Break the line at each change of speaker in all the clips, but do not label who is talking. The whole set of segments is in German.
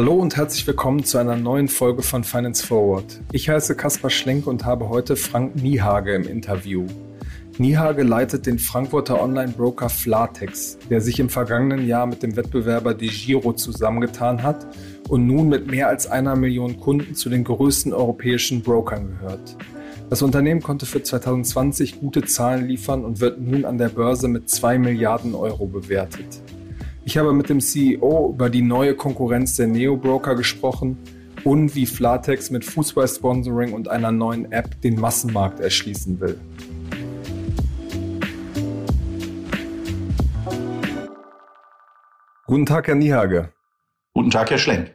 Hallo und herzlich willkommen zu einer neuen Folge von Finance Forward. Ich heiße Kaspar Schlenk und habe heute Frank Niehage im Interview. Niehage leitet den Frankfurter Online-Broker Flatex, der sich im vergangenen Jahr mit dem Wettbewerber DeGiro zusammengetan hat und nun mit mehr als einer Million Kunden zu den größten europäischen Brokern gehört. Das Unternehmen konnte für 2020 gute Zahlen liefern und wird nun an der Börse mit 2 Milliarden Euro bewertet. Ich habe mit dem CEO über die neue Konkurrenz der Neo-Broker gesprochen und wie Flatex mit Fußball-Sponsoring und einer neuen App den Massenmarkt erschließen will. Guten Tag, Herr Niehage.
Guten Tag, Herr Schlenk.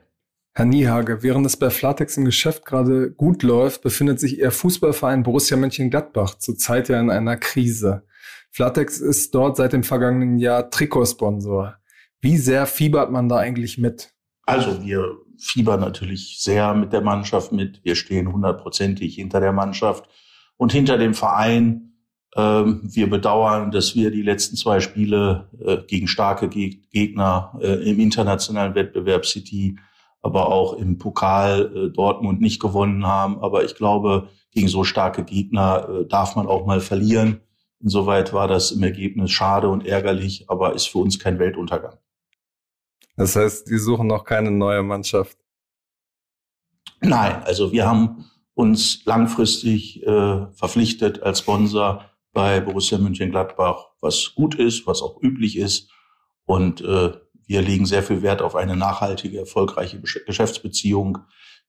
Herr Niehage, während es bei Flatex im Geschäft gerade gut läuft, befindet sich Ihr Fußballverein Borussia Mönchengladbach zurzeit ja in einer Krise. Flatex ist dort seit dem vergangenen Jahr Trikotsponsor. Wie sehr fiebert man da eigentlich mit?
Also wir fiebern natürlich sehr mit der Mannschaft mit. Wir stehen hundertprozentig hinter der Mannschaft und hinter dem Verein. Ähm, wir bedauern, dass wir die letzten zwei Spiele äh, gegen starke Gegner äh, im internationalen Wettbewerb City, aber auch im Pokal äh, Dortmund nicht gewonnen haben. Aber ich glaube, gegen so starke Gegner darf man auch mal verlieren. Insoweit war das im Ergebnis schade und ärgerlich, aber ist für uns kein Weltuntergang.
Das heißt, die suchen noch keine neue Mannschaft.
Nein, also wir haben uns langfristig äh, verpflichtet als Sponsor bei Borussia Mönchengladbach, was gut ist, was auch üblich ist. Und äh, wir legen sehr viel Wert auf eine nachhaltige, erfolgreiche Geschäftsbeziehung,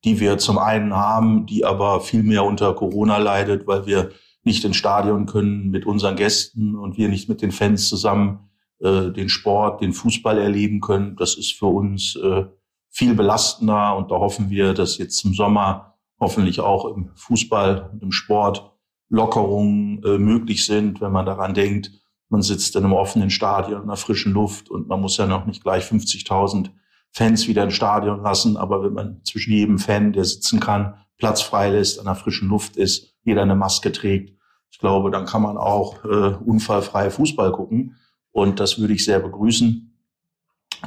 die wir zum einen haben, die aber viel mehr unter Corona leidet, weil wir nicht ins Stadion können mit unseren Gästen und wir nicht mit den Fans zusammen äh, den Sport, den Fußball erleben können. Das ist für uns äh, viel belastender und da hoffen wir, dass jetzt im Sommer hoffentlich auch im Fußball und im Sport Lockerungen äh, möglich sind, wenn man daran denkt, man sitzt in einem offenen Stadion in der frischen Luft und man muss ja noch nicht gleich 50.000 Fans wieder ins Stadion lassen, aber wenn man zwischen jedem Fan, der sitzen kann, Platz frei lässt, an der frischen Luft ist, jeder eine Maske trägt, ich glaube, dann kann man auch äh, unfallfrei Fußball gucken. Und das würde ich sehr begrüßen.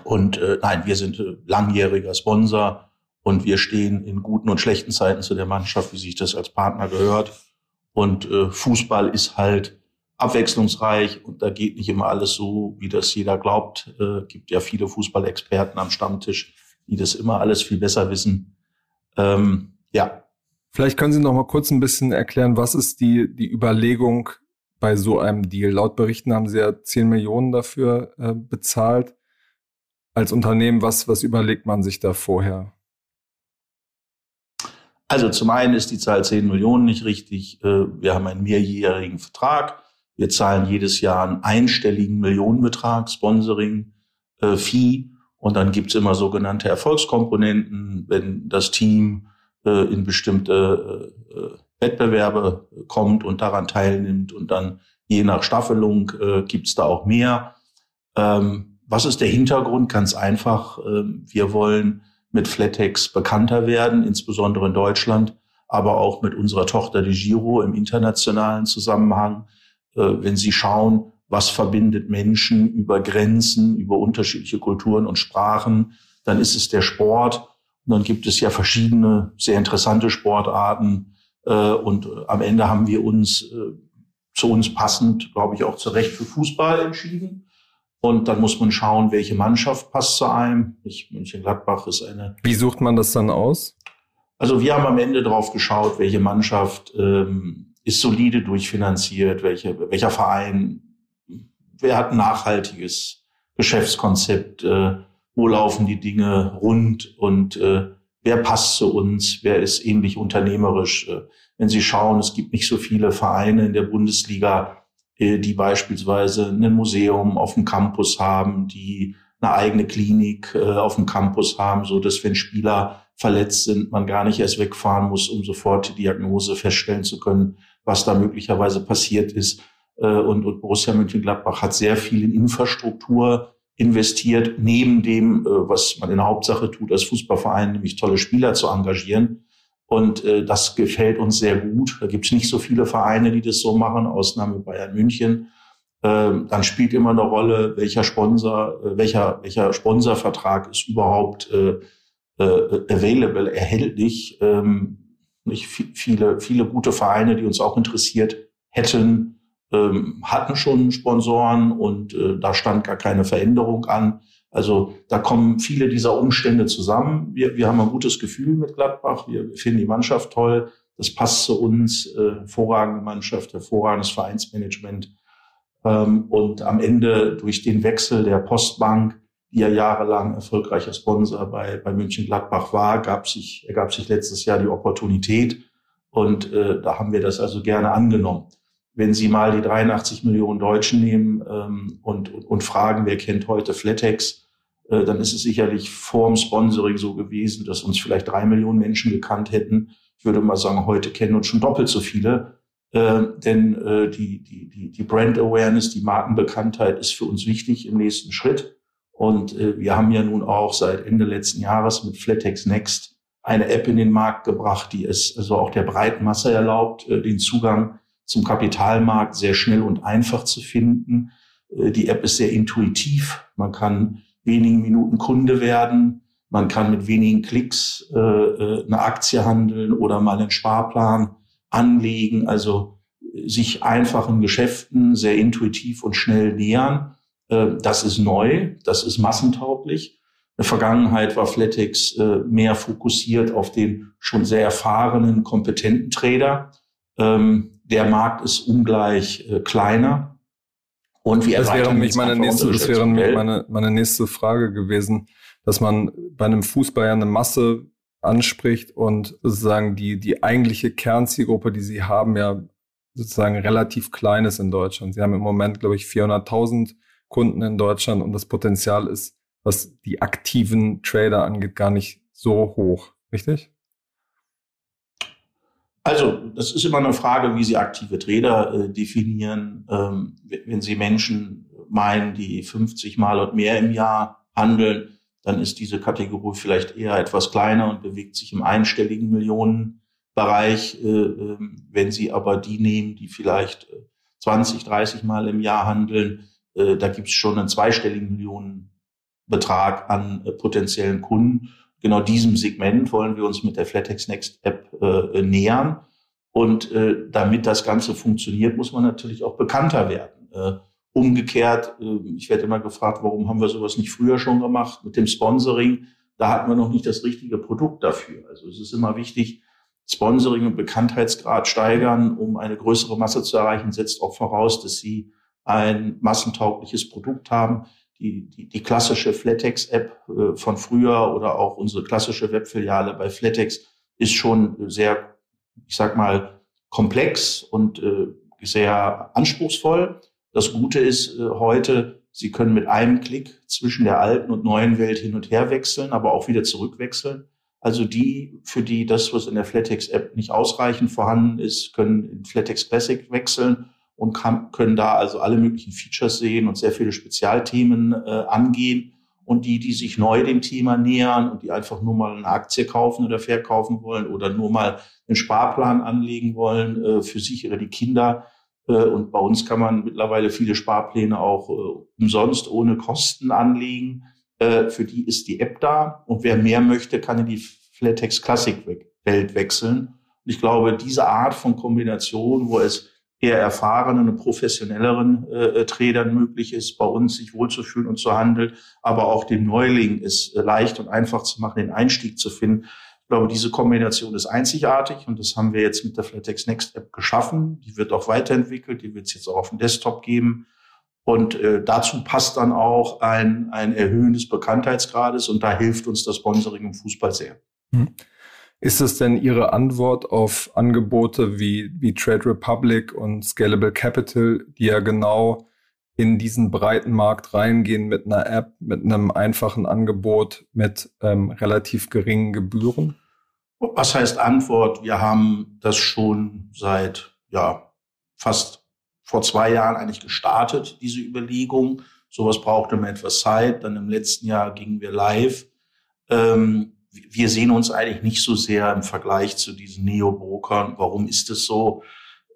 Und äh, nein, wir sind äh, langjähriger Sponsor und wir stehen in guten und schlechten Zeiten zu der Mannschaft, wie sich das als Partner gehört. Und äh, Fußball ist halt abwechslungsreich und da geht nicht immer alles so, wie das jeder glaubt. Äh, gibt ja viele Fußballexperten am Stammtisch, die das immer alles viel besser wissen. Ähm, ja.
Vielleicht können Sie noch mal kurz ein bisschen erklären, was ist die, die Überlegung bei so einem Deal? Laut Berichten haben sie ja 10 Millionen dafür äh, bezahlt. Als Unternehmen, was, was überlegt man sich da vorher?
Also zum einen ist die Zahl 10 Millionen nicht richtig. Äh, wir haben einen mehrjährigen Vertrag. Wir zahlen jedes Jahr einen einstelligen Millionenbetrag, Sponsoring, äh, Fee. Und dann gibt's immer sogenannte Erfolgskomponenten, wenn das Team äh, in bestimmte Wettbewerbe kommt und daran teilnimmt und dann je nach Staffelung äh, gibt da auch mehr. Ähm, was ist der Hintergrund? Ganz einfach. Ähm, wir wollen mit Flatex bekannter werden, insbesondere in Deutschland, aber auch mit unserer Tochter die Giro im internationalen Zusammenhang. Äh, wenn Sie schauen, was verbindet Menschen über Grenzen, über unterschiedliche Kulturen und Sprachen, dann ist es der Sport. Und dann gibt es ja verschiedene sehr interessante Sportarten, äh, und äh, am Ende haben wir uns zu uns passend, glaube ich, auch zu Recht für Fußball entschieden. Und dann muss man schauen, welche Mannschaft passt zu einem. Ich, München-Gladbach ist eine.
Wie sucht man das dann aus?
Also wir haben am Ende drauf geschaut, welche Mannschaft ähm, ist solide durchfinanziert, welche, welcher Verein, wer hat ein nachhaltiges Geschäftskonzept, äh, wo laufen die Dinge rund und äh, wer passt zu uns, wer ist ähnlich unternehmerisch. Äh, wenn Sie schauen, es gibt nicht so viele Vereine in der Bundesliga, äh, die beispielsweise ein Museum auf dem Campus haben, die eine eigene Klinik äh, auf dem Campus haben, so dass wenn Spieler verletzt sind, man gar nicht erst wegfahren muss, um sofort die Diagnose feststellen zu können, was da möglicherweise passiert ist. Und, und Borussia Mönchengladbach hat sehr viel in Infrastruktur investiert, neben dem, äh, was man in der Hauptsache tut als Fußballverein, nämlich tolle Spieler zu engagieren. Und äh, das gefällt uns sehr gut. Da gibt es nicht so viele Vereine, die das so machen, Ausnahme Bayern München. Ähm, dann spielt immer eine Rolle, welcher Sponsor, äh, welcher, welcher Sponsorvertrag ist überhaupt äh, äh, available, erhältlich. Ähm, nicht viele, viele gute Vereine, die uns auch interessiert hätten, ähm, hatten schon Sponsoren und äh, da stand gar keine Veränderung an. Also da kommen viele dieser Umstände zusammen. Wir, wir haben ein gutes Gefühl mit Gladbach. Wir finden die Mannschaft toll. Das passt zu uns. Äh, hervorragende Mannschaft, hervorragendes Vereinsmanagement. Ähm, und am Ende durch den Wechsel der Postbank, die ja jahrelang erfolgreicher Sponsor bei, bei München Gladbach war, gab sich, ergab sich letztes Jahr die Opportunität. Und äh, da haben wir das also gerne angenommen. Wenn Sie mal die 83 Millionen Deutschen nehmen ähm, und, und, und fragen, wer kennt heute Flatex, äh, dann ist es sicherlich vorm Sponsoring so gewesen, dass uns vielleicht drei Millionen Menschen gekannt hätten. Ich würde mal sagen, heute kennen uns schon doppelt so viele. Äh, denn äh, die, die, die, die Brand Awareness, die Markenbekanntheit ist für uns wichtig im nächsten Schritt. Und äh, wir haben ja nun auch seit Ende letzten Jahres mit Flatex Next eine App in den Markt gebracht, die es also auch der breiten Masse erlaubt, äh, den Zugang zum Kapitalmarkt sehr schnell und einfach zu finden. Äh, die App ist sehr intuitiv. Man kann wenigen Minuten Kunde werden. Man kann mit wenigen Klicks äh, äh eine Aktie handeln oder mal einen Sparplan anlegen, also äh, sich einfachen Geschäften sehr intuitiv und schnell nähern. Äh, das ist neu, das ist massentauglich. In der Vergangenheit war Flatex äh, mehr fokussiert auf den schon sehr erfahrenen, kompetenten Trader. Ähm, der Markt ist ungleich kleiner.
Und wir das wäre mich meine nächste, das wäre meine, meine nächste Frage gewesen, dass man bei einem Fußball ja eine Masse anspricht und sozusagen die, die eigentliche Kernzielgruppe, die sie haben, ja sozusagen relativ klein ist in Deutschland. Sie haben im Moment, glaube ich, 400.000 Kunden in Deutschland und das Potenzial ist, was die aktiven Trader angeht, gar nicht so hoch. Richtig?
Also, das ist immer eine Frage, wie Sie aktive Trader äh, definieren. Ähm, wenn Sie Menschen meinen, die 50 Mal und mehr im Jahr handeln, dann ist diese Kategorie vielleicht eher etwas kleiner und bewegt sich im einstelligen Millionenbereich. Äh, ähm, wenn Sie aber die nehmen, die vielleicht 20, äh, 30 Mal im Jahr handeln, äh, da gibt es schon einen zweistelligen Millionenbetrag an potenziellen Kunden. Genau diesem Segment wollen wir uns mit der Flatex Next App nähern. Und damit das Ganze funktioniert, muss man natürlich auch bekannter werden. Umgekehrt, ähm, ich werde immer gefragt, warum haben wir sowas nicht früher schon gemacht mit dem Sponsoring? Da hatten wir noch nicht das richtige Produkt dafür. Also es ist immer wichtig, Sponsoring und Bekanntheitsgrad steigern, um eine größere Masse zu erreichen, setzt auch voraus, dass sie ein massentaugliches Produkt haben. Die, die, die klassische Flatex-App äh, von früher oder auch unsere klassische Webfiliale bei Flatex ist schon sehr, ich sag mal, komplex und äh, sehr anspruchsvoll. Das Gute ist äh, heute, Sie können mit einem Klick zwischen der alten und neuen Welt hin und her wechseln, aber auch wieder zurückwechseln. Also die, für die das, was in der Flatex-App nicht ausreichend vorhanden ist, können in Flatex Classic wechseln und kann, können da also alle möglichen Features sehen und sehr viele Spezialthemen äh, angehen. Und die, die sich neu dem Thema nähern und die einfach nur mal eine Aktie kaufen oder verkaufen wollen oder nur mal einen Sparplan anlegen wollen äh, für sich oder die Kinder, äh, und bei uns kann man mittlerweile viele Sparpläne auch äh, umsonst ohne Kosten anlegen. Äh, für die ist die App da. Und wer mehr möchte, kann in die Flatex Classic Welt wechseln. Und ich glaube, diese Art von Kombination, wo es eher erfahrenen und professionelleren äh, Tradern möglich ist, bei uns sich wohlzufühlen und zu handeln, aber auch dem Neuling es leicht und einfach zu machen, den Einstieg zu finden, ich glaube, diese Kombination ist einzigartig und das haben wir jetzt mit der Flatex Next App geschaffen. Die wird auch weiterentwickelt, die wird es jetzt auch auf dem Desktop geben. Und äh, dazu passt dann auch ein, ein Erhöhen des Bekanntheitsgrades und da hilft uns das Sponsoring im Fußball sehr. Hm.
Ist es denn Ihre Antwort auf Angebote wie, wie Trade Republic und Scalable Capital, die ja genau in diesen breiten Markt reingehen mit einer App, mit einem einfachen Angebot, mit ähm, relativ geringen Gebühren?
Was heißt Antwort? Wir haben das schon seit ja fast vor zwei Jahren eigentlich gestartet, diese Überlegung. Sowas brauchte immer etwas Zeit. Dann im letzten Jahr gingen wir live. Ähm, wir sehen uns eigentlich nicht so sehr im Vergleich zu diesen Neo-Brokern. Warum ist es so?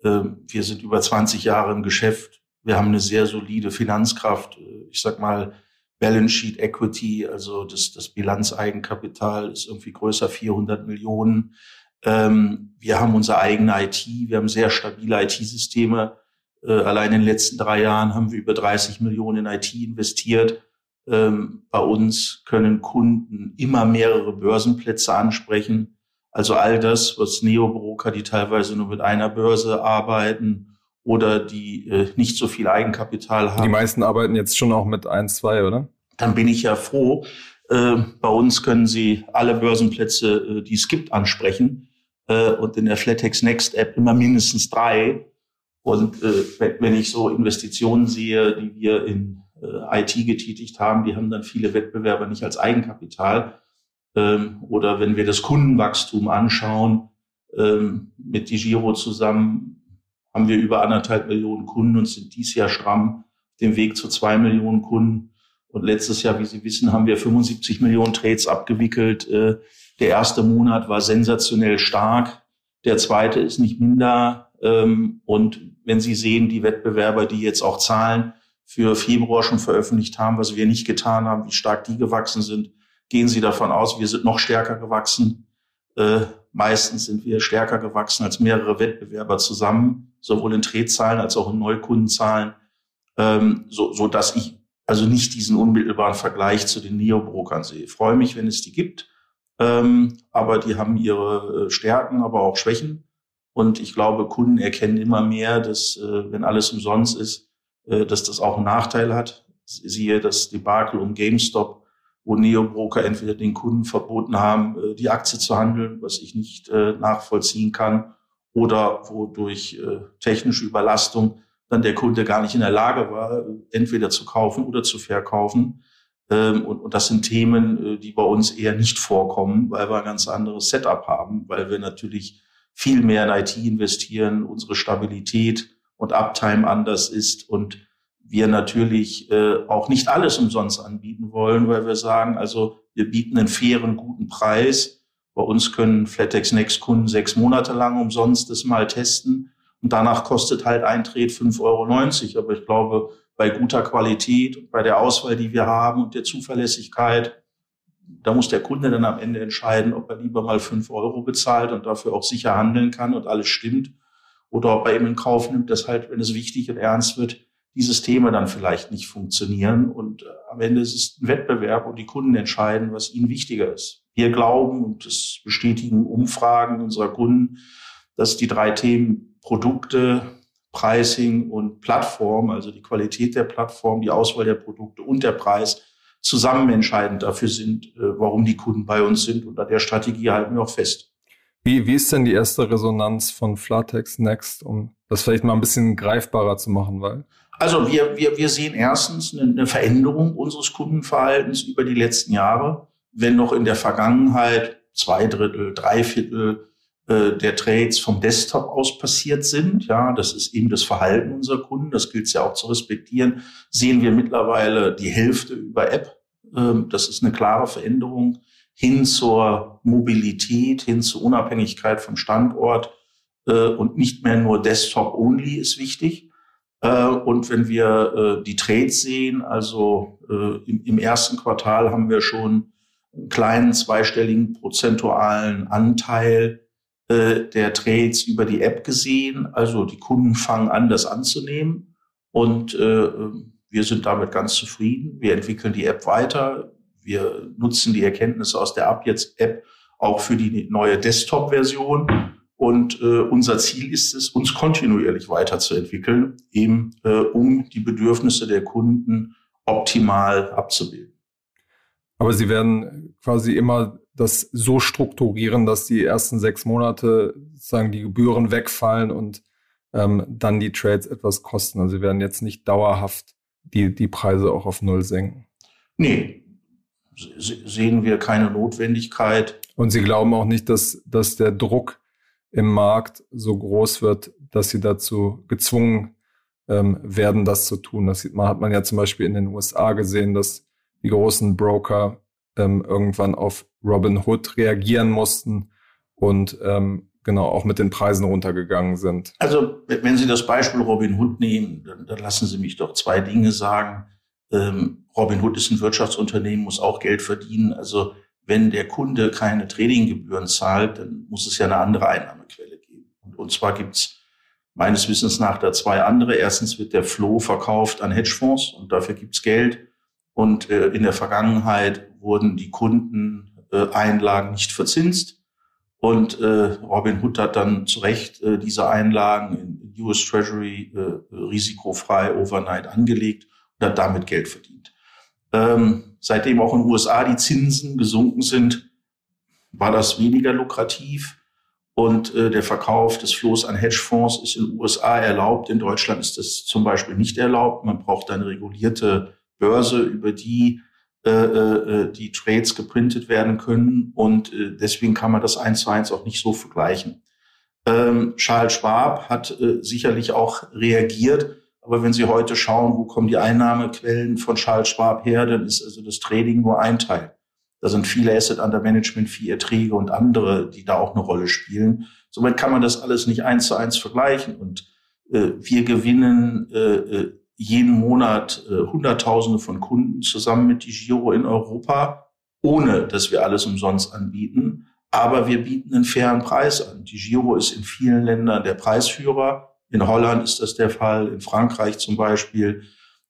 Ähm, wir sind über 20 Jahre im Geschäft Wir haben eine sehr solide Finanzkraft. Ich sag mal, Balance Sheet Equity, also das, das Bilanzeigenkapital ist irgendwie größer 400 Millionen. Ähm, wir haben unsere eigene IT, wir haben sehr stabile IT-Systeme. Äh, allein in den letzten drei Jahren haben wir über 30 Millionen in IT investiert. Ähm, bei uns können Kunden immer mehrere Börsenplätze ansprechen. Also all das, was Neobroker, die teilweise nur mit einer Börse arbeiten oder die äh, nicht so viel Eigenkapital haben.
Die meisten arbeiten jetzt schon auch mit eins, zwei, oder?
Dann bin ich ja froh. Äh, bei uns können Sie alle Börsenplätze, äh, die es gibt, ansprechen. Äh, und in der Flatex Next App immer mindestens drei. Und äh, wenn ich so Investitionen sehe, die wir in IT getätigt haben, die haben dann viele Wettbewerber nicht als Eigenkapital. Ähm, oder wenn wir das Kundenwachstum anschauen, ähm, mit DiGiro zusammen haben wir über anderthalb Millionen Kunden und sind dies Jahr stramm dem Weg zu zwei Millionen Kunden. Und letztes Jahr, wie Sie wissen, haben wir 75 Millionen Trades abgewickelt. Äh, der erste Monat war sensationell stark. Der zweite ist nicht minder. Ähm, und wenn Sie sehen, die Wettbewerber, die jetzt auch Zahlen für Februar schon veröffentlicht haben, was wir nicht getan haben, wie stark die gewachsen sind, gehen Sie davon aus, wir sind noch stärker gewachsen. Äh, meistens sind wir stärker gewachsen als mehrere Wettbewerber zusammen, sowohl in Drehzahlen als auch in Neukundenzahlen, ähm, so, so dass ich also nicht diesen unmittelbaren Vergleich zu den Neobrokern sehe. Ich freue mich, wenn es die gibt, ähm, aber die haben ihre äh, Stärken, aber auch Schwächen. Und ich glaube, Kunden erkennen immer mehr, dass äh, wenn alles umsonst ist, dass das auch einen Nachteil hat. Siehe das Debakel um GameStop, wo Neobroker entweder den Kunden verboten haben, äh, die Aktie zu handeln, was ich nicht äh, nachvollziehen kann, oder wo durch technische Überlastung dann der Kunde gar nicht in der Lage war, entweder zu kaufen oder zu verkaufen. Ähm, und, das sind Themen, die bei uns eher nicht vorkommen, weil wir ein ganz anderes Setup haben, weil wir natürlich viel mehr in IT investieren, unsere Stabilität und Uptime anders ist und wir natürlich äh, auch nicht alles umsonst anbieten wollen, weil wir sagen, also wir bieten einen fairen, guten Preis. Bei uns können Flatex Next Kunden sechs Monate lang umsonst das mal testen und danach kostet halt Eintritt 5,90 Euro. Aber ich glaube, bei guter Qualität und bei der Auswahl, die wir haben und der Zuverlässigkeit, da muss der Kunde dann am Ende entscheiden, ob er lieber mal fünf Euro bezahlt und dafür auch sicher handeln kann und alles stimmt oder ob er eben in Kauf nimmt, dass halt, wenn es wichtig und ernst wird, dieses Thema dann vielleicht nicht funktionieren. Und äh, am Ende ist es ein Wettbewerb und die Kunden entscheiden, was ihnen wichtiger ist. Wir glauben, und das bestätigen Umfragen unserer Kunden, dass die drei Themen Produkte, Pricing und Plattform, also die Qualität der Plattform, die Auswahl der Produkte und der Preis zusammen entscheidend dafür sind, äh, warum die Kunden bei uns sind. Und an der Strategie halten wir auch fest.
Wie, wie ist denn die erste Resonanz von Flatex Next, um das vielleicht mal ein bisschen greifbarer zu machen? Weil
also wir, wir, wir sehen erstens eine, Veränderung unseres Kundenverhaltens über die letzten Jahre. Wenn noch in der Vergangenheit zwei Drittel, drei Viertel äh, der Trades vom Desktop aus passiert sind, ja, das ist eben das Verhalten unserer Kunden, das gilt es ja auch zu respektieren, sehen wir mittlerweile die Hälfte über App. Ähm, das ist eine klare Veränderung hin zur Mobilität, hin zur Unabhängigkeit vom Standort äh, und nicht mehr nur Desktop-only ist wichtig. Äh, und wenn wir äh, die Trades sehen, also äh, im, im, ersten Quartal haben wir schon einen kleinen zweistelligen prozentualen Anteil äh, der Trades über die App gesehen. Also die Kunden fangen an, das anzunehmen und äh, wir sind damit ganz zufrieden. Wir entwickeln die App weiter. Wir nutzen die Erkenntnisse aus der Ab jetzt App auch für die neue Desktop-Version. Und äh, unser Ziel ist es, uns kontinuierlich weiterzuentwickeln, eben äh, um die Bedürfnisse der Kunden optimal abzubilden.
Aber Sie werden quasi immer das so strukturieren, dass die ersten sechs Monate sagen die Gebühren wegfallen und ähm, dann die Trades etwas kosten. Also Sie werden jetzt nicht dauerhaft die, die Preise auch auf Null senken.
Nee, sehen wir keine Notwendigkeit.
Und Sie glauben auch nicht, dass, dass der Druck im Markt so groß wird, dass Sie dazu gezwungen ähm, werden, das zu tun. Das sieht man, hat man ja zum Beispiel in den USA gesehen, dass die großen Broker ähm, irgendwann auf Robin Hood reagieren mussten und ähm, genau auch mit den Preisen runtergegangen sind.
Also wenn Sie das Beispiel Robin Hood nehmen, dann, dann lassen Sie mich doch zwei Dinge sagen. Ähm, Robin Hood ist ein Wirtschaftsunternehmen, muss auch Geld verdienen. Also wenn der Kunde keine Tradinggebühren zahlt, dann muss es ja eine andere Einnahmequelle geben. Und, und zwar gibt's meines Wissens nach da zwei andere. Erstens wird der Flow verkauft an Hedgefonds und dafür gibt's Geld. Und äh, in der Vergangenheit wurden die Kundeneinlagen äh, nicht verzinst. Und äh, Robin Hood hat dann zu Recht äh, diese Einlagen in US Treasury äh, risikofrei overnight angelegt hat damit Geld verdient. Ähm, seitdem auch in den USA die Zinsen gesunken sind, war das weniger lukrativ. Und äh, der Verkauf des Floß an Hedgefonds ist in den USA erlaubt. In Deutschland ist das zum Beispiel nicht erlaubt. Man braucht eine regulierte Börse, über die äh, äh, die Trades geprintet werden können. Und äh, deswegen kann man das eins zu eins auch nicht so vergleichen. Ähm, Charles Schwab hat äh, sicherlich auch reagiert. Aber wenn Sie heute schauen, wo kommen die Einnahmequellen von Charles Schwab her, dann ist also das Trading nur ein Teil. Da sind viele Asset Under Management, Fee Erträge und andere, die da auch eine Rolle spielen. Somit kann man das alles nicht eins zu eins vergleichen. Und äh, wir gewinnen äh, äh jeden Monat äh, Hunderttausende von Kunden zusammen mit DiGiro in Europa, ohne dass wir alles umsonst anbieten. Aber wir bieten einen fairen Preis an. DiGiro ist in vielen Ländern der Preisführer. In Holland ist das der Fall, in Frankreich zum Beispiel.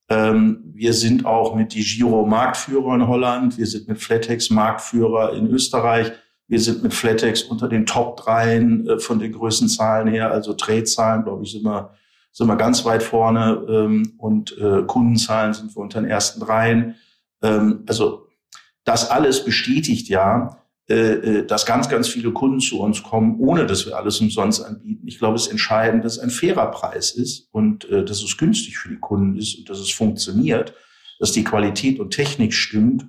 Ähm, wir sind auch mit DiGiro Marktführer in Holland. Wir sind mit Flatex Marktführer in Österreich. Wir sind mit Flatex unter den Top dreien äh, von den Größenzahlen her. Also Trade-Zahlen, glaube ich, sind wir sind wir ganz weit vorne ähm, und äh, Kundenzahlen sind wir unter den ersten dreien. Ähm, also das alles bestätigt ja, dass ganz, ganz viele Kunden zu uns kommen, ohne dass wir alles umsonst anbieten. Ich glaube, es ist entscheidend, dass es ein fairer Preis ist und äh, dass es günstig für die Kunden ist und dass es funktioniert, dass die Qualität und Technik stimmt.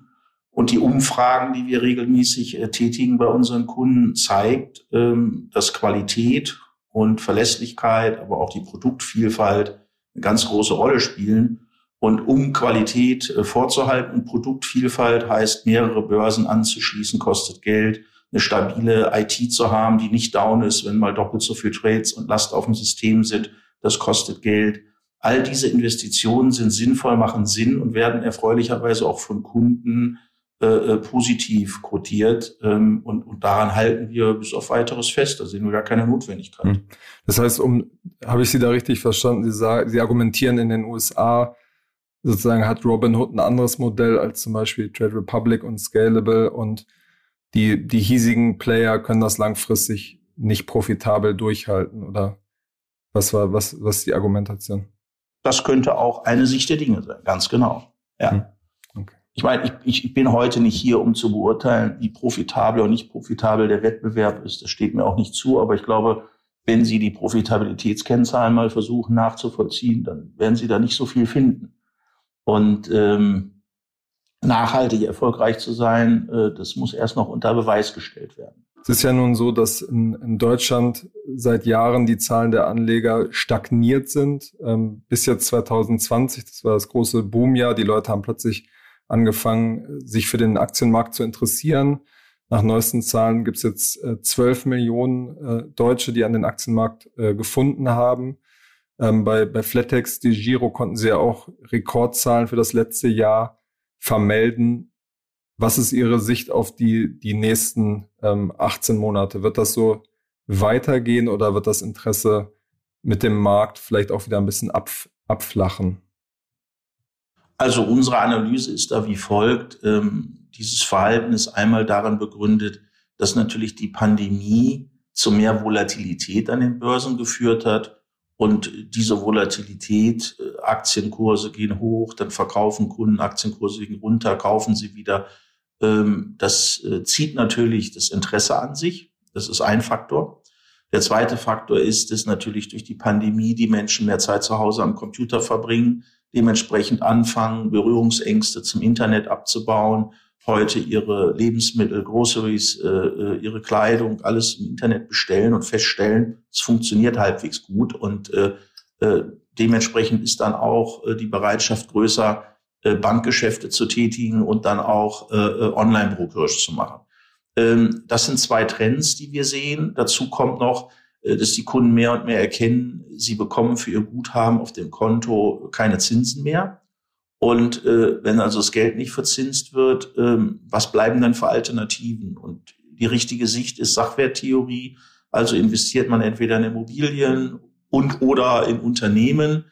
Und die Umfragen, die wir regelmäßig äh, tätigen bei unseren Kunden, zeigt, ähm, dass Qualität und Verlässlichkeit, aber auch die Produktvielfalt eine ganz große Rolle spielen. Und um Qualität äh, vorzuhalten Produktvielfalt heißt, mehrere Börsen anzuschließen, kostet Geld. Eine stabile IT zu haben, die nicht down ist, wenn mal doppelt so viel Trades und Last auf dem System sind, das kostet Geld. All diese Investitionen sind sinnvoll, machen Sinn und werden erfreulicherweise auch von Kunden äh, äh, positiv quotiert ähm, und, und daran halten wir bis auf weiteres fest. Da sehen wir gar keine Notwendigkeit. Hm.
Das heißt, um habe ich Sie da richtig verstanden? Sie, sagen, Sie argumentieren in den USA sozusagen hat Robinhood ein anderes Modell als zum Beispiel Trade Republic und Scalable und die die hiesigen Player können das langfristig nicht profitabel durchhalten oder was war was was ist die Argumentation?
Das könnte auch eine Sicht der Dinge sein, ganz genau. Ja. Hm ich meine, ich, ich bin heute nicht hier, um zu beurteilen, wie profitabel oder nicht profitabel der Wettbewerb ist. Das steht mir auch nicht zu. Aber ich glaube, wenn Sie die Profitabilitätskennzahlen mal versuchen nachzuvollziehen, dann werden Sie da nicht so viel finden. Und ähm, nachhaltig erfolgreich zu sein, äh, das muss erst noch unter Beweis gestellt werden.
Es ist ja nun so, dass in, in Deutschland seit Jahren die Zahlen der Anleger stagniert sind. Ähm, bis jetzt 2020, das war das große Boomjahr. Die Leute haben plötzlich angefangen, sich für den Aktienmarkt zu interessieren. Nach neuesten Zahlen gibt es jetzt äh, 12 Millionen äh, Deutsche, die an den Aktienmarkt äh, gefunden haben. Ähm, bei, bei Flatex, die Giro, konnten sie ja auch Rekordzahlen für das letzte Jahr vermelden. Was ist Ihre Sicht auf die, die nächsten ähm, 18 Monate? Wird das so weitergehen oder wird das Interesse mit dem Markt vielleicht auch wieder ein bisschen ab, abflachen?
Also unsere Analyse ist da wie folgt. Ähm, dieses Verhalten ist einmal daran begründet, dass natürlich die Pandemie zu mehr Volatilität an den Börsen geführt hat. Und diese Volatilität, äh, Aktienkurse gehen hoch, dann verkaufen Kunden, Aktienkurse gehen runter, kaufen sie wieder. Ähm, das äh, zieht natürlich das Interesse an sich. Das ist ein Faktor. Der zweite Faktor ist, dass natürlich durch die Pandemie die Menschen mehr Zeit zu Hause am Computer verbringen, dementsprechend anfangen, Berührungsängste zum Internet abzubauen, heute ihre Lebensmittel, Groceries, äh, äh, ihre Kleidung, alles im Internet bestellen und feststellen, es funktioniert halbwegs gut und äh, äh, dementsprechend ist dann auch äh, die Bereitschaft größer, äh, Bankgeschäfte zu tätigen und dann auch äh, äh Online-Brokerage zu machen. Ähm, das sind zwei Trends, die wir sehen. Dazu kommt noch, äh, dass die Kunden mehr und mehr erkennen, sie bekommen für ihr Guthaben auf dem Konto keine Zinsen mehr. Und äh, wenn also das Geld nicht verzinst wird, ähm, was bleiben dann für Alternativen? Und die richtige Sicht ist Sachwerttheorie. Also investiert man entweder in Immobilien und oder in Unternehmen.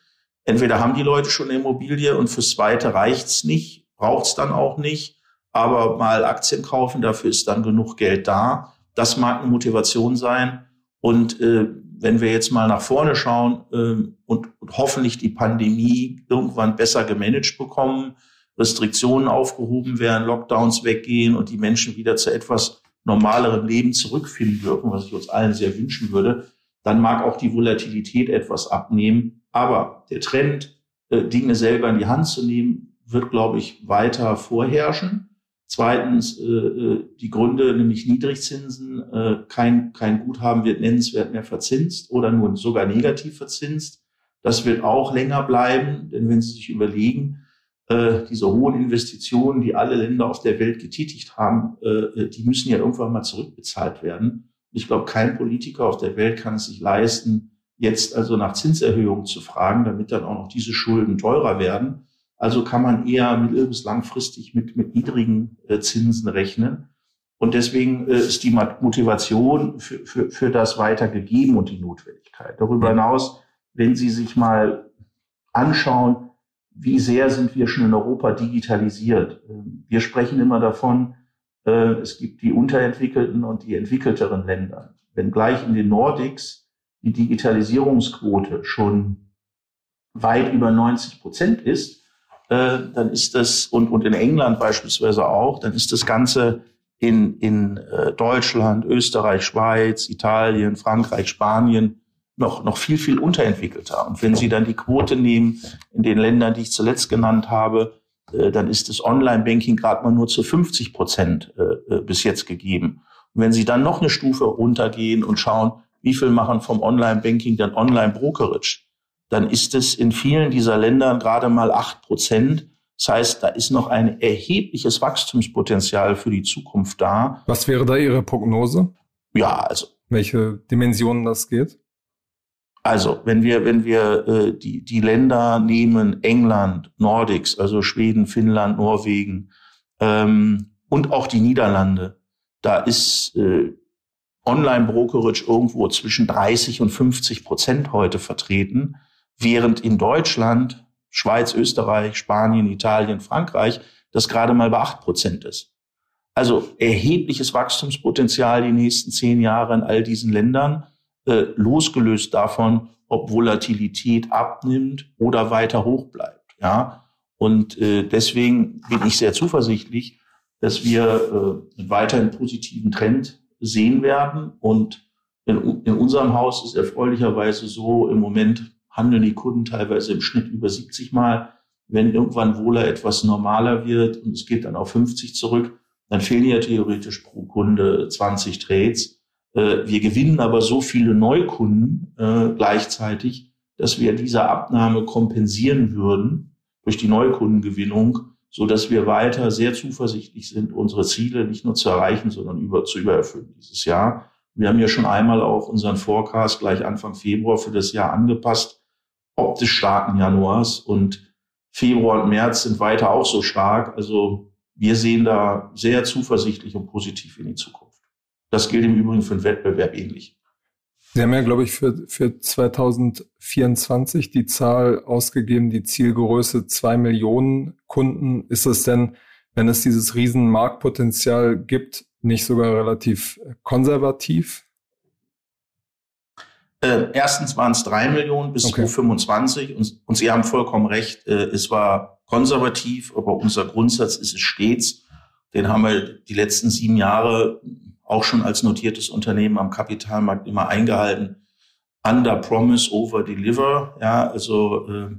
Entweder haben die Leute schon eine Immobilie und fürs Zweite reicht's nicht, braucht's dann auch nicht. Aber mal Aktien kaufen, dafür ist dann genug Geld da. Das mag eine Motivation sein. Und äh, wenn wir jetzt mal nach vorne schauen äh, und, und hoffentlich die Pandemie irgendwann besser gemanagt bekommen, Restriktionen aufgehoben werden, Lockdowns weggehen und die Menschen wieder zu etwas normalerem Leben zurückfinden dürfen, was ich uns allen sehr wünschen würde, dann mag auch die Volatilität etwas abnehmen. Aber der Trend, äh, Dinge selber in die Hand zu nehmen, wird, glaube ich, weiter vorherrschen. Zweitens äh, äh, die Gründe, nämlich Niedrigzinsen, äh, kein, kein Guthaben wird nennenswert mehr verzinst oder nur sogar negativ verzinst. Das wird auch länger bleiben, denn wenn Sie sich überlegen, äh, diese hohen Investitionen, die alle Länder auf der Welt getätigt haben, äh, die müssen ja irgendwann mal zurückbezahlt werden. Ich glaube, kein Politiker auf der Welt kann es sich leisten, jetzt also nach Zinserhöhungen zu fragen, damit dann auch noch diese Schulden teurer werden. Also kann man eher mittel- bis langfristig mit, mit niedrigen äh, Zinsen rechnen. Und deswegen äh, ist die Motivation für, für, für das weiter gegeben und die Notwendigkeit. Darüber hinaus, wenn Sie sich mal anschauen, wie sehr sind wir schon in Europa digitalisiert. Ähm, wir sprechen immer davon, äh, es gibt die unterentwickelten und die entwickelteren Länder. Wenngleich in den Nordics die Digitalisierungsquote schon weit über 90 Prozent ist, äh, dann ist das, und, und in England beispielsweise auch, dann ist das Ganze in, in äh, Deutschland, Österreich, Schweiz, Italien, Frankreich, Spanien noch, noch viel, viel unterentwickelter. Und wenn Sie dann die Quote nehmen in den Ländern, die ich zuletzt genannt habe, äh, dann ist das Online-Banking gerade mal nur zu 50 Prozent bis jetzt gegeben. Und wenn Sie dann noch eine Stufe runtergehen und schauen, wie viel machen vom Online-Banking dann Online-Brokerage, dann ist es in vielen dieser Ländern gerade mal acht Prozent. Das heißt, da ist noch ein erhebliches Wachstumspotenzial für die Zukunft da.
Was wäre da Ihre Prognose?
Ja, also.
Welche Dimensionen das geht?
Also, wenn wir, wenn wir äh, die, die Länder nehmen, England, Nordics, also Schweden, Finnland, Norwegen ähm, und auch die Niederlande, da ist äh, Online-Brokerage irgendwo zwischen 30 und 50 Prozent heute vertreten während in Deutschland, Schweiz, Österreich, Spanien, Italien, Frankreich das gerade mal bei acht Prozent ist. Also erhebliches Wachstumspotenzial die nächsten zehn Jahre in all diesen Ländern, äh, losgelöst davon, ob Volatilität abnimmt oder weiter hoch bleibt. Ja, und äh, deswegen bin ich sehr zuversichtlich, dass wir äh, einen weiterhin positiven Trend sehen werden. Und in, in unserem Haus ist erfreulicherweise so im Moment handeln die Kunden teilweise im Schnitt über 70 Mal. Wenn irgendwann Wohler etwas normaler wird und es geht dann auf 50 zurück, dann fehlen ja theoretisch pro Kunde 20 Trades. Äh, wir gewinnen aber so viele Neukunden äh, gleichzeitig, dass wir diese Abnahme kompensieren würden durch die Neukundengewinnung, so dass wir weiter sehr zuversichtlich sind, unsere Ziele nicht nur zu erreichen, sondern über, zu übererfüllen dieses Jahr. Wir haben ja schon einmal auch unseren Forecast gleich Anfang Februar für das Jahr angepasst des starken Januars. Und Februar und März sind weiter auch so stark. Also wir sehen da sehr zuversichtlich und positiv in die Zukunft. Das gilt im Übrigen für den Wettbewerb ähnlich.
Sie haben ja, glaube ich, für, für 2024 die Zahl ausgegeben, die Zielgröße zwei Millionen Kunden. Ist es denn, wenn es dieses riesen Marktpotenzial gibt, nicht sogar relativ konservativ?
Äh, erstens waren es drei Millionen bis okay. 2025 und, und Sie haben vollkommen recht, äh, es war konservativ, aber unser Grundsatz ist es stets, den haben wir die letzten sieben Jahre auch schon als notiertes Unternehmen am Kapitalmarkt immer eingehalten. Under promise, over deliver. Ja, also äh,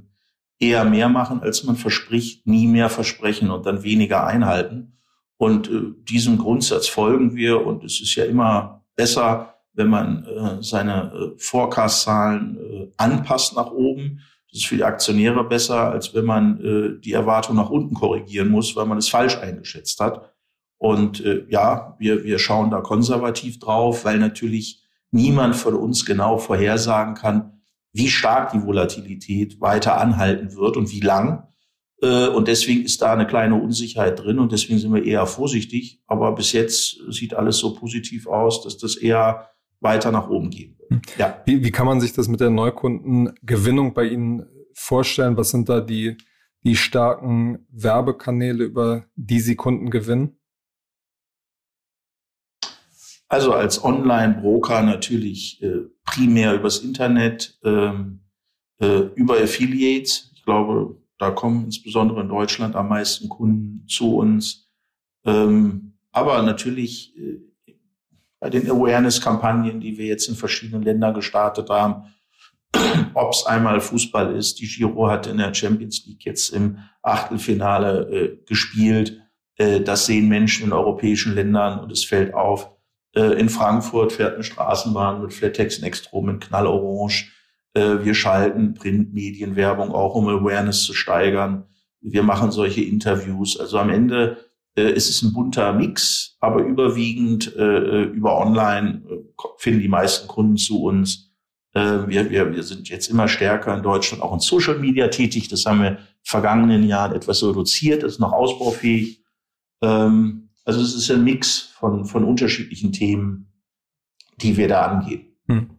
eher mehr machen, als man verspricht, nie mehr versprechen und dann weniger einhalten. Und äh, diesem Grundsatz folgen wir und es ist ja immer besser, wenn man äh, seine äh, Forecast-Zahlen äh, anpasst nach oben. Das ist für die Aktionäre besser, als wenn man äh, die Erwartung nach unten korrigieren muss, weil man es falsch eingeschätzt hat. Und äh, ja, wir, wir schauen da konservativ drauf, weil natürlich niemand von uns genau vorhersagen kann, wie stark die Volatilität weiter anhalten wird und wie lang. Äh, und deswegen ist da eine kleine Unsicherheit drin und deswegen sind wir eher vorsichtig. Aber bis jetzt sieht alles so positiv aus, dass das eher weiter nach oben gehen wird.
Hm. Ja. Wie, wie kann man sich das mit der Neukundengewinnung bei Ihnen vorstellen? Was sind da die, die starken Werbekanäle, über die Sie Kunden gewinnen?
Also als Online-Broker natürlich äh, primär übers Internet, ähm, äh, über Affiliates. Ich glaube, da kommen insbesondere in Deutschland am meisten Kunden zu uns. Ähm, aber natürlich äh, bei den Awareness-Kampagnen, die wir jetzt in verschiedenen Ländern gestartet haben, ob es einmal Fußball ist, die Giro hat in der Champions League jetzt im Achtelfinale äh, gespielt. Äh, das sehen Menschen in europäischen Ländern und es fällt auf. Äh, in Frankfurt fährt eine Straßenbahn mit Flattex Nextrom in Knallorange. Äh, wir schalten Printmedienwerbung auch, um Awareness zu steigern. Wir machen solche Interviews. Also am Ende äh, ist es ein bunter Mix, aber überwiegend über Online finden die meisten Kunden zu uns. Wir, wir, wir sind jetzt immer stärker in Deutschland auch in Social Media tätig. Das haben wir vergangenen Jahren etwas reduziert, ist noch ausbaufähig. Ähm, also es ist ein Mix von, von unterschiedlichen Themen, die wir da angehen. Hm.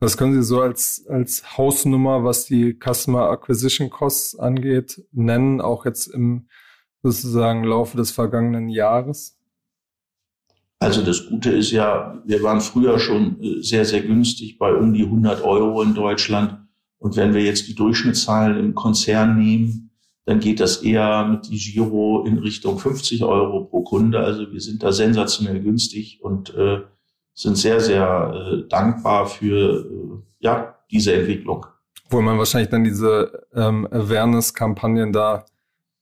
Was können Sie so als, als Hausnummer, was die Customer Acquisition Costs angeht, nennen, auch jetzt im sozusagen Laufe des vergangenen Jahres?
Also das Gute ist ja, wir waren früher schon äh, sehr, sehr günstig bei um die 100 Euro in Deutschland. Und wenn wir jetzt die Durchschnittszahlen im Konzern nehmen, dann geht das eher mit die Giro in Richtung 50 Euro pro Kunde. Also wir sind da sensationell günstig und äh, sind sehr, sehr äh, dankbar für äh, ja, diese Entwicklung.
Wo man wahrscheinlich dann diese ähm, Awareness-Kampagnen da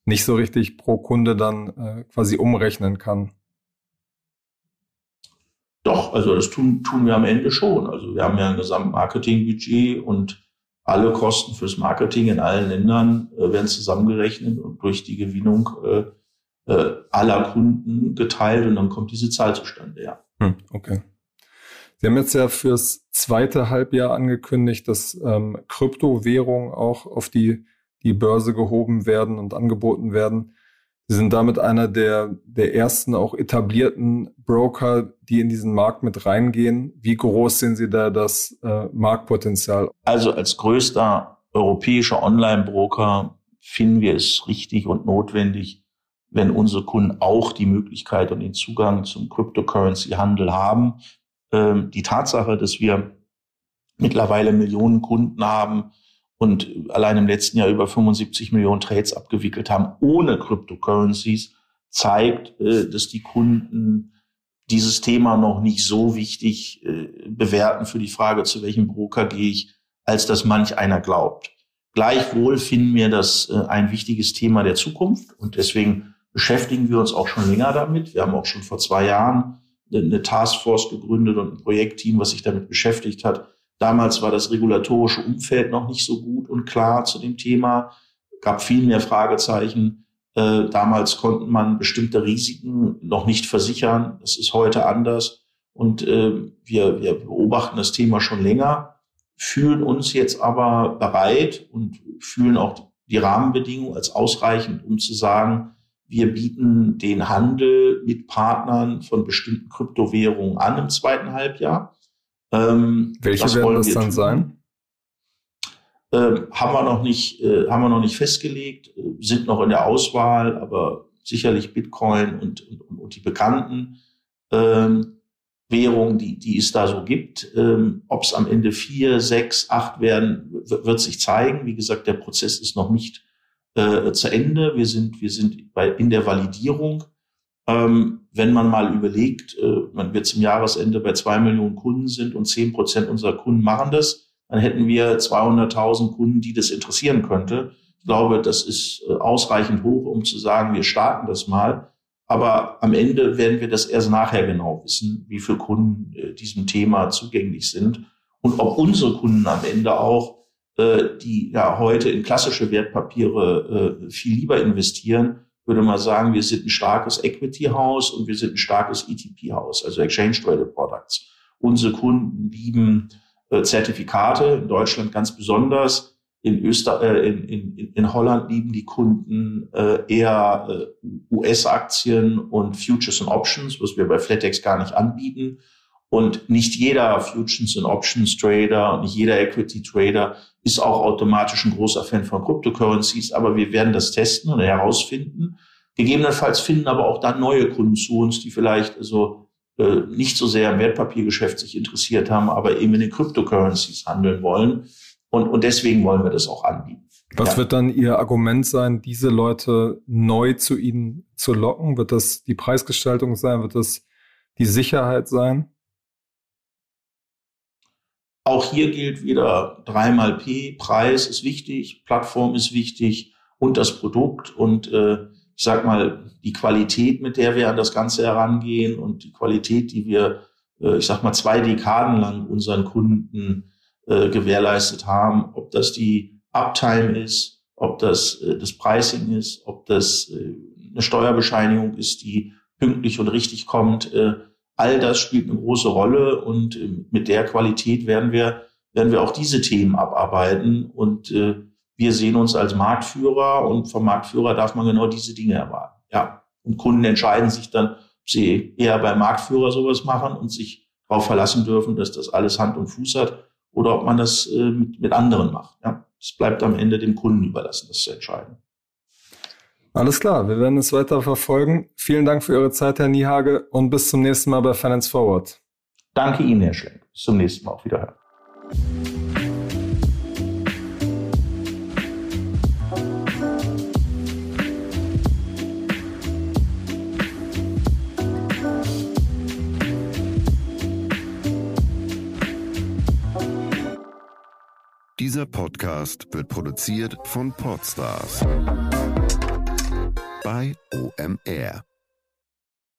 nicht so richtig pro Kunde dann äh, quasi umrechnen kann.
Doch, also das tun, tun wir am Ende schon. Also wir haben ja ein Gesamtmarketingbudget und alle Kosten fürs Marketing in allen Ländern äh, werden zusammengerechnet und durch die Gewinnung äh, äh, aller Kunden geteilt und dann kommt diese Zahl zustande, ja.
Hm, okay. Sie haben jetzt ja fürs zweite Halbjahr angekündigt, dass ähm, Kryptowährungen auch auf die, die Börse gehoben werden und angeboten werden. Sie sind damit einer der, der ersten auch etablierten Broker, die in diesen Markt mit reingehen. Wie groß sehen Sie da das äh, Marktpotenzial?
Also als größter europäischer Online-Broker finden wir es richtig und notwendig, wenn unsere Kunden auch die Möglichkeit und den Zugang zum Cryptocurrency-Handel haben. Ähm, die Tatsache, dass wir mittlerweile Millionen Kunden haben, und allein im letzten Jahr über 75 Millionen Trades abgewickelt haben ohne Cryptocurrencies, zeigt, äh, dass die Kunden dieses Thema noch nicht so wichtig äh, bewerten für die Frage, zu welchem Broker gehe ich, als dass manch einer glaubt. Gleichwohl finden wir das äh, ein wichtiges Thema der Zukunft und deswegen beschäftigen wir uns auch schon länger damit. Wir haben auch schon vor zwei Jahren eine Taskforce gegründet und ein Projektteam, was sich damit beschäftigt hat, Damals war das regulatorische Umfeld noch nicht so gut und klar zu dem Thema, gab viel mehr Fragezeichen. Äh, damals konnte man bestimmte Risiken noch nicht versichern. Das ist heute anders. Und äh, wir, wir beobachten das Thema schon länger, fühlen uns jetzt aber bereit und fühlen auch die Rahmenbedingungen als ausreichend, um zu sagen, wir bieten den Handel mit Partnern von bestimmten Kryptowährungen an im zweiten Halbjahr.
Ähm, Welche werden das dann tun. sein?
Ähm, haben wir noch nicht, äh, haben wir noch nicht festgelegt, äh, sind noch in der Auswahl, aber sicherlich Bitcoin und, und, und die bekannten ähm, Währungen, die, die es da so gibt. Ähm, Ob es am Ende vier, sechs, acht werden, wird sich zeigen. Wie gesagt, der Prozess ist noch nicht äh, zu Ende. Wir sind, wir sind bei, in der Validierung. Ähm, wenn man mal überlegt, äh, wenn wir zum Jahresende bei zwei Millionen Kunden sind und zehn Prozent unserer Kunden machen das, dann hätten wir 200.000 Kunden, die das interessieren könnte. Ich glaube, das ist äh, ausreichend hoch, um zu sagen, wir starten das mal. Aber am Ende werden wir das erst nachher genau wissen, wie viele Kunden äh, diesem Thema zugänglich sind und ob unsere Kunden am Ende auch, äh, die ja heute in klassische Wertpapiere äh, viel lieber investieren, würde man sagen, wir sind ein starkes Equity-Haus und wir sind ein starkes ETP-Haus, also Exchange Traded Products. Unsere Kunden lieben äh, Zertifikate, in Deutschland ganz besonders. In, Öster äh, in, in, in Holland lieben die Kunden äh, eher äh, US-Aktien und Futures und Options, was wir bei Flatex gar nicht anbieten. Und nicht jeder Futures und Options Trader und nicht jeder Equity Trader ist auch automatisch ein großer Fan von Cryptocurrencies. Aber wir werden das testen und herausfinden. Gegebenenfalls finden aber auch dann neue Kunden zu uns, die vielleicht also äh, nicht so sehr im Wertpapiergeschäft sich interessiert haben, aber eben in den Cryptocurrencies handeln wollen. Und, und deswegen wollen wir das auch anbieten.
Was ja. wird dann Ihr Argument sein, diese Leute neu zu Ihnen zu locken? Wird das die Preisgestaltung sein? Wird das die Sicherheit sein?
Auch hier gilt wieder dreimal P. Preis ist wichtig, Plattform ist wichtig und das Produkt und äh, ich sag mal die Qualität, mit der wir an das Ganze herangehen und die Qualität, die wir, äh, ich sag mal zwei Dekaden lang unseren Kunden äh, gewährleistet haben, ob das die Uptime ist, ob das äh, das Pricing ist, ob das äh, eine Steuerbescheinigung ist, die pünktlich und richtig kommt. Äh, all das spielt eine große Rolle und äh, mit der Qualität werden wir werden wir auch diese Themen abarbeiten und äh, wir sehen uns als Marktführer und vom Marktführer darf man genau diese Dinge erwarten. Ja, und Kunden entscheiden sich dann, ob sie eher beim Marktführer sowas machen und sich darauf verlassen dürfen, dass das alles Hand und Fuß hat oder ob man das äh, mit, mit anderen macht. Ja, es bleibt am Ende dem Kunden überlassen, das zu entscheiden.
Alles klar, wir werden es weiter verfolgen. Vielen Dank für Ihre Zeit, Herr Niehage, und bis zum nächsten Mal bei Finance Forward.
Danke Ihnen, Herr Schlenk. Bis zum nächsten Mal. Auf Wiederhören.
Dieser Podcast wird produziert von Podstars bei OMR.